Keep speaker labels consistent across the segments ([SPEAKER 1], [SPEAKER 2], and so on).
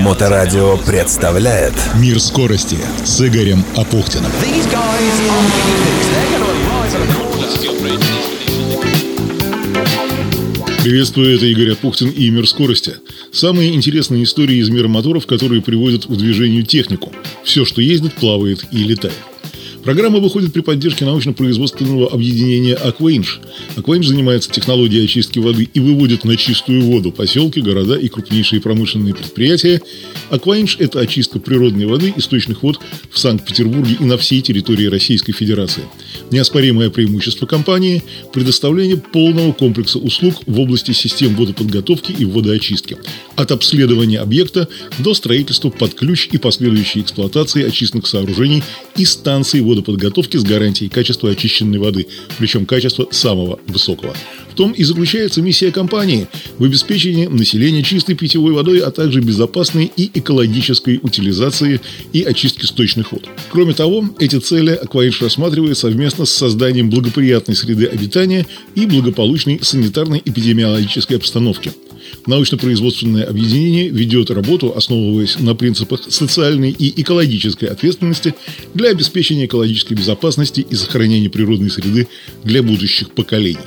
[SPEAKER 1] Моторадио представляет
[SPEAKER 2] Мир скорости с Игорем Апухтиным. Приветствую, это Игорь Апухтин и Мир скорости. Самые интересные истории из мира моторов, которые приводят в движение технику. Все, что ездит, плавает и летает. Программа выходит при поддержке научно-производственного объединения «Акваинж». «Акваинж» занимается технологией очистки воды и выводит на чистую воду поселки, города и крупнейшие промышленные предприятия. «Акваинж» – это очистка природной воды источных вод в Санкт-Петербурге и на всей территории Российской Федерации. Неоспоримое преимущество компании – предоставление полного комплекса услуг в области систем водоподготовки и водоочистки. От обследования объекта до строительства под ключ и последующей эксплуатации очистных сооружений и станций водоподготовки с гарантией качества очищенной воды, причем качества самого высокого. Том и заключается миссия компании в обеспечении населения чистой питьевой водой, а также безопасной и экологической утилизации и очистки сточных вод. Кроме того, эти цели Акваинш рассматривает совместно с созданием благоприятной среды обитания и благополучной санитарной эпидемиологической обстановки – Научно-производственное объединение ведет работу, основываясь на принципах социальной и экологической ответственности для обеспечения экологической безопасности и сохранения природной среды для будущих поколений.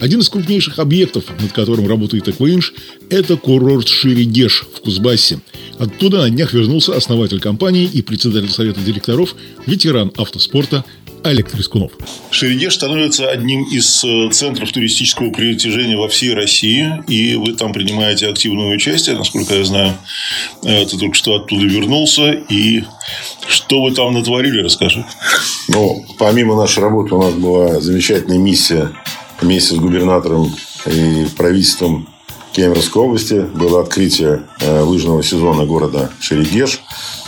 [SPEAKER 2] Один из крупнейших объектов, над которым работает Эквейнш, это курорт Ширигеш в Кузбассе. Оттуда на днях вернулся основатель компании и председатель совета директоров, ветеран автоспорта Олег Трескунов.
[SPEAKER 3] Шерегеш становится одним из э, центров туристического притяжения во всей России. И вы там принимаете активное участие, насколько я знаю. Э, ты только что оттуда вернулся. И что вы там натворили, расскажи.
[SPEAKER 4] Ну, помимо нашей работы у нас была замечательная миссия вместе с губернатором и правительством Кемеровской области. Было открытие э, лыжного сезона города Шерегеш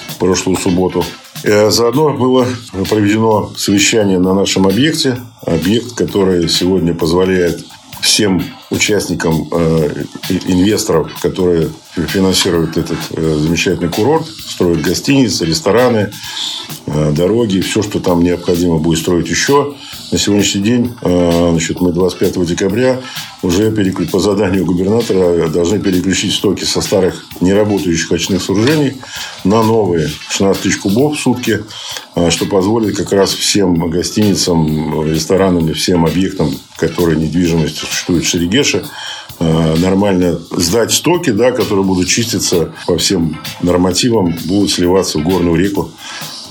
[SPEAKER 4] в прошлую субботу. Э, заодно было проведено совещание на нашем объекте. Объект, который сегодня позволяет всем участникам, э, инвесторов, которые финансируют этот замечательный курорт, строят гостиницы, рестораны, дороги, все, что там необходимо будет строить еще. На сегодняшний день, э, значит, мы 25 декабря уже по заданию губернатора должны переключить стоки со старых неработающих очных сооружений на новые 16 тысяч кубов в сутки, э, что позволит как раз всем гостиницам, ресторанам и всем объектам, которые недвижимость существует в Шерегеше, э, нормально сдать стоки, да, которые будут чиститься по всем нормативам, будут сливаться в горную реку.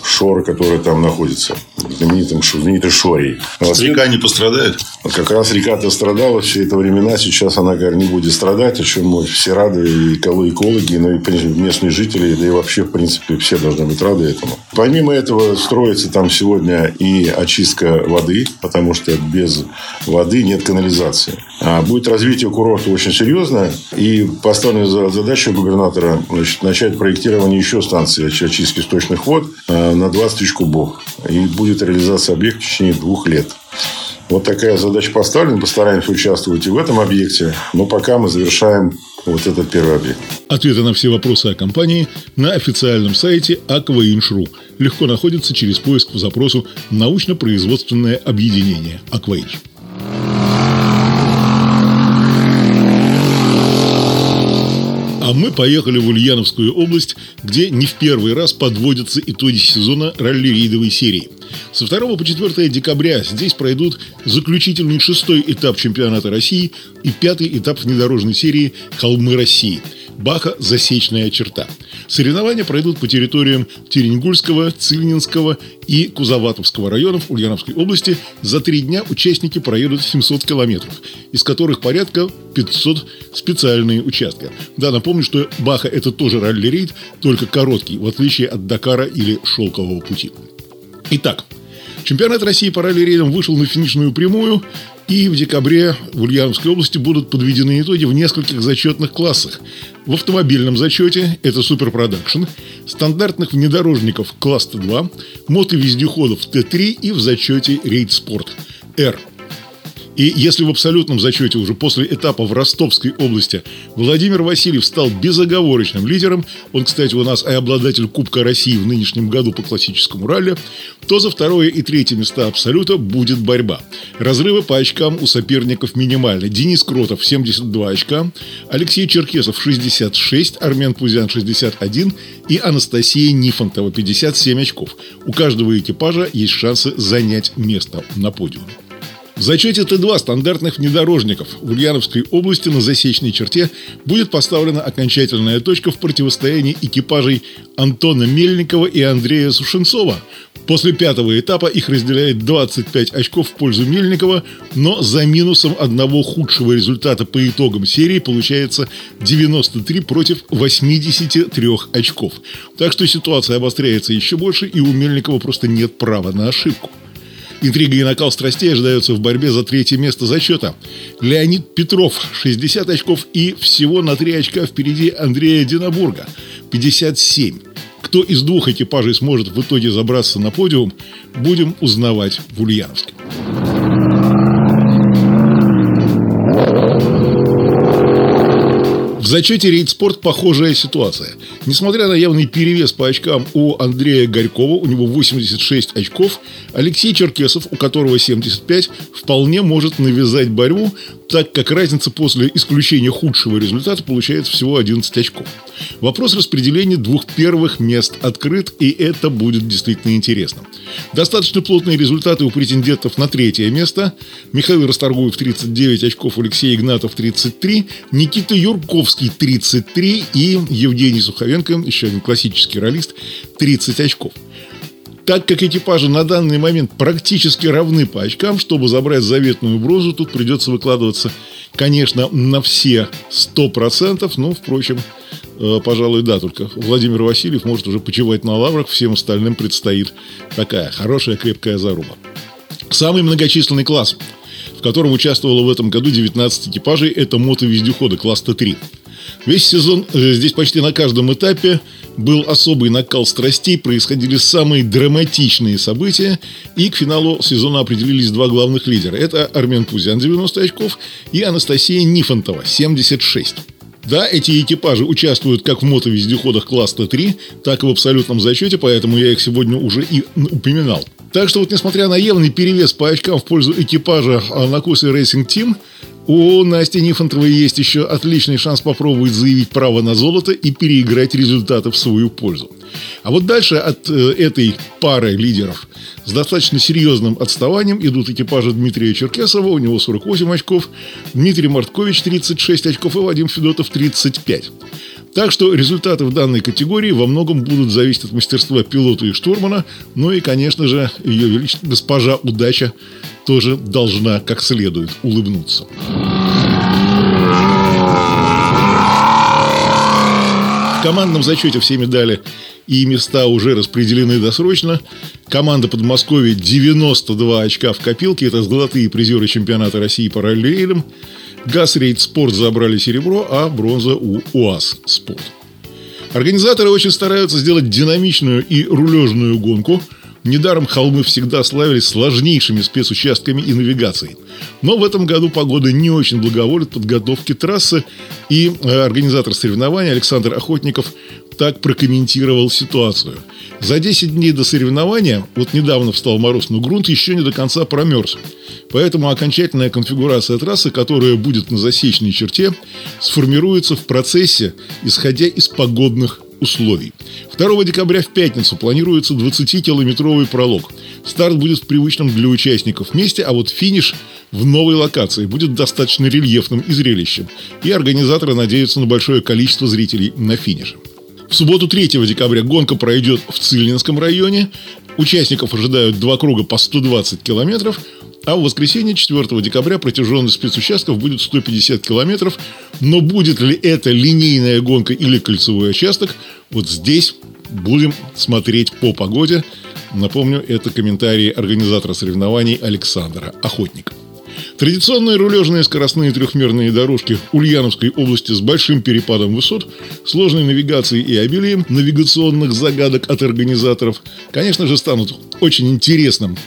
[SPEAKER 4] Шора, которая там находится. Знаменитым, знаменитой Шорей.
[SPEAKER 3] Вот река не пострадает?
[SPEAKER 4] Как раз река-то страдала все это времена. Сейчас она, говорит, не будет страдать. О чем мы все рады. И экологи, ну, и местные жители. Да и вообще, в принципе, все должны быть рады этому. Помимо этого, строится там сегодня и очистка воды. Потому что без воды нет канализации. А будет развитие курорта очень серьезное. И поставлена задача губернатора значит, начать проектирование еще станции очистки сточных вод а, на 20 тысяч кубов. И будет реализация объекта в течение двух лет. Вот такая задача поставлена. Постараемся участвовать и в этом объекте. Но пока мы завершаем вот этот первый объект.
[SPEAKER 2] Ответы на все вопросы о компании на официальном сайте Aquainch.ru. Легко находится через поиск по запросу «Научно-производственное объединение Aquainch». А мы поехали в Ульяновскую область, где не в первый раз подводятся итоги сезона ралли-рейдовой серии. Со 2 по 4 декабря здесь пройдут заключительный шестой этап чемпионата России и пятый этап внедорожной серии «Холмы России» – Баха-Засечная черта. Соревнования пройдут по территориям Теренгульского, Цивнинского и Кузоватовского районов Ульяновской области. За три дня участники проедут 700 километров, из которых порядка 500 специальные участка. Да, напомню, что Баха – это тоже ралли-рейд, только короткий, в отличие от Дакара или Шелкового пути. Итак, чемпионат России по ралли-рейдам вышел на финишную прямую. И в декабре в Ульяновской области будут подведены итоги в нескольких зачетных классах. В автомобильном зачете это суперпродакшн, стандартных внедорожников класс Т2, мотовездеходов Т3 и в зачете рейд спорт R. И если в абсолютном зачете уже после этапа в Ростовской области Владимир Васильев стал безоговорочным лидером, он, кстати, у нас и обладатель Кубка России в нынешнем году по классическому ралли, то за второе и третье места абсолюта будет борьба. Разрывы по очкам у соперников минимальны. Денис Кротов 72 очка, Алексей Черкесов 66, Армен Пузян 61 и Анастасия Нифонтова 57 очков. У каждого экипажа есть шансы занять место на подиуме. В зачете Т-2 стандартных внедорожников в Ульяновской области на засечной черте будет поставлена окончательная точка в противостоянии экипажей Антона Мельникова и Андрея Сушенцова. После пятого этапа их разделяет 25 очков в пользу Мельникова, но за минусом одного худшего результата по итогам серии получается 93 против 83 очков. Так что ситуация обостряется еще больше, и у Мельникова просто нет права на ошибку. Интрига и накал страстей ожидаются в борьбе за третье место зачета. Леонид Петров 60 очков и всего на 3 очка впереди Андрея Динабурга 57. Кто из двух экипажей сможет в итоге забраться на подиум, будем узнавать в Ульяновске. В зачете рейд-спорт похожая ситуация. Несмотря на явный перевес по очкам у Андрея Горького, у него 86 очков, Алексей Черкесов, у которого 75, вполне может навязать борьбу, так как разница после исключения худшего результата получается всего 11 очков. Вопрос распределения двух первых мест открыт, и это будет действительно интересно. Достаточно плотные результаты у претендентов на третье место. Михаил Расторгуев 39 очков, Алексей Игнатов 33, Никита Юрковский 33 и Евгений Суховенко, еще один классический ролист, 30 очков. Так как экипажи на данный момент практически равны по очкам, чтобы забрать заветную брозу, тут придется выкладываться, конечно, на все 100%, но, впрочем, э, пожалуй, да, только Владимир Васильев может уже почивать на лаврах, всем остальным предстоит такая хорошая крепкая заруба. Самый многочисленный класс, в котором участвовало в этом году 19 экипажей, это мотовездеходы класс Т3. Весь сезон э, здесь почти на каждом этапе был особый накал страстей, происходили самые драматичные события, и к финалу сезона определились два главных лидера. Это Армен Пузян, 90 очков, и Анастасия Нифонтова, 76. Да, эти экипажи участвуют как в мотовездеходах класс Т3, так и в абсолютном зачете, поэтому я их сегодня уже и упоминал. Так что вот несмотря на явный перевес по очкам в пользу экипажа на курсе Racing Team, у Насти Нифонтовой есть еще отличный шанс попробовать заявить право на золото и переиграть результаты в свою пользу. А вот дальше от э, этой пары лидеров с достаточно серьезным отставанием идут экипажи Дмитрия Черкесова, у него 48 очков, Дмитрий Марткович 36 очков и Вадим Федотов 35. Так что результаты в данной категории во многом будут зависеть от мастерства пилота и штурмана, ну и, конечно же, ее величество госпожа удача тоже должна как следует улыбнуться. В командном зачете все медали и места уже распределены досрочно. Команда Подмосковья 92 очка в копилке. Это золотые призеры чемпионата России по ралли-рейдам. Газрейд Спорт забрали серебро, а бронза у УАЗ Спорт. Организаторы очень стараются сделать динамичную и рулежную гонку – Недаром холмы всегда славились сложнейшими спецучастками и навигацией. Но в этом году погода не очень благоволит подготовке трассы, и э, организатор соревнований Александр Охотников так прокомментировал ситуацию. За 10 дней до соревнования, вот недавно встал мороз, но грунт еще не до конца промерз. Поэтому окончательная конфигурация трассы, которая будет на засечной черте, сформируется в процессе, исходя из погодных условий. 2 декабря в пятницу планируется 20-километровый пролог. Старт будет в привычном для участников месте, а вот финиш в новой локации будет достаточно рельефным и зрелищем. И организаторы надеются на большое количество зрителей на финише. В субботу 3 декабря гонка пройдет в Цильнинском районе. Участников ожидают два круга по 120 километров – а в воскресенье 4 декабря протяженность спецучастков будет 150 километров. Но будет ли это линейная гонка или кольцевой участок, вот здесь будем смотреть по погоде. Напомню, это комментарии организатора соревнований Александра Охотника. Традиционные рулежные скоростные трехмерные дорожки Ульяновской области с большим перепадом высот, сложной навигацией и обилием навигационных загадок от организаторов, конечно же, станут очень интересным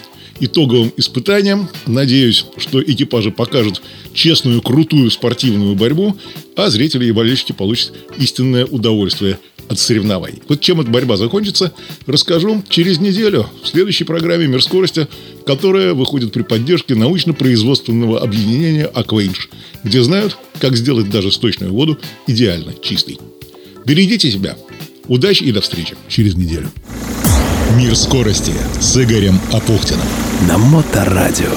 [SPEAKER 2] итоговым испытаниям. Надеюсь, что экипажи покажут честную, крутую спортивную борьбу, а зрители и болельщики получат истинное удовольствие от соревнований. Вот чем эта борьба закончится, расскажу через неделю в следующей программе «Мир скорости», которая выходит при поддержке научно-производственного объединения «Аквейнш», где знают, как сделать даже сточную воду идеально чистой. Берегите себя. Удачи и до встречи через неделю.
[SPEAKER 1] Мир скорости с Игорем Апухтиным. На Моторадио.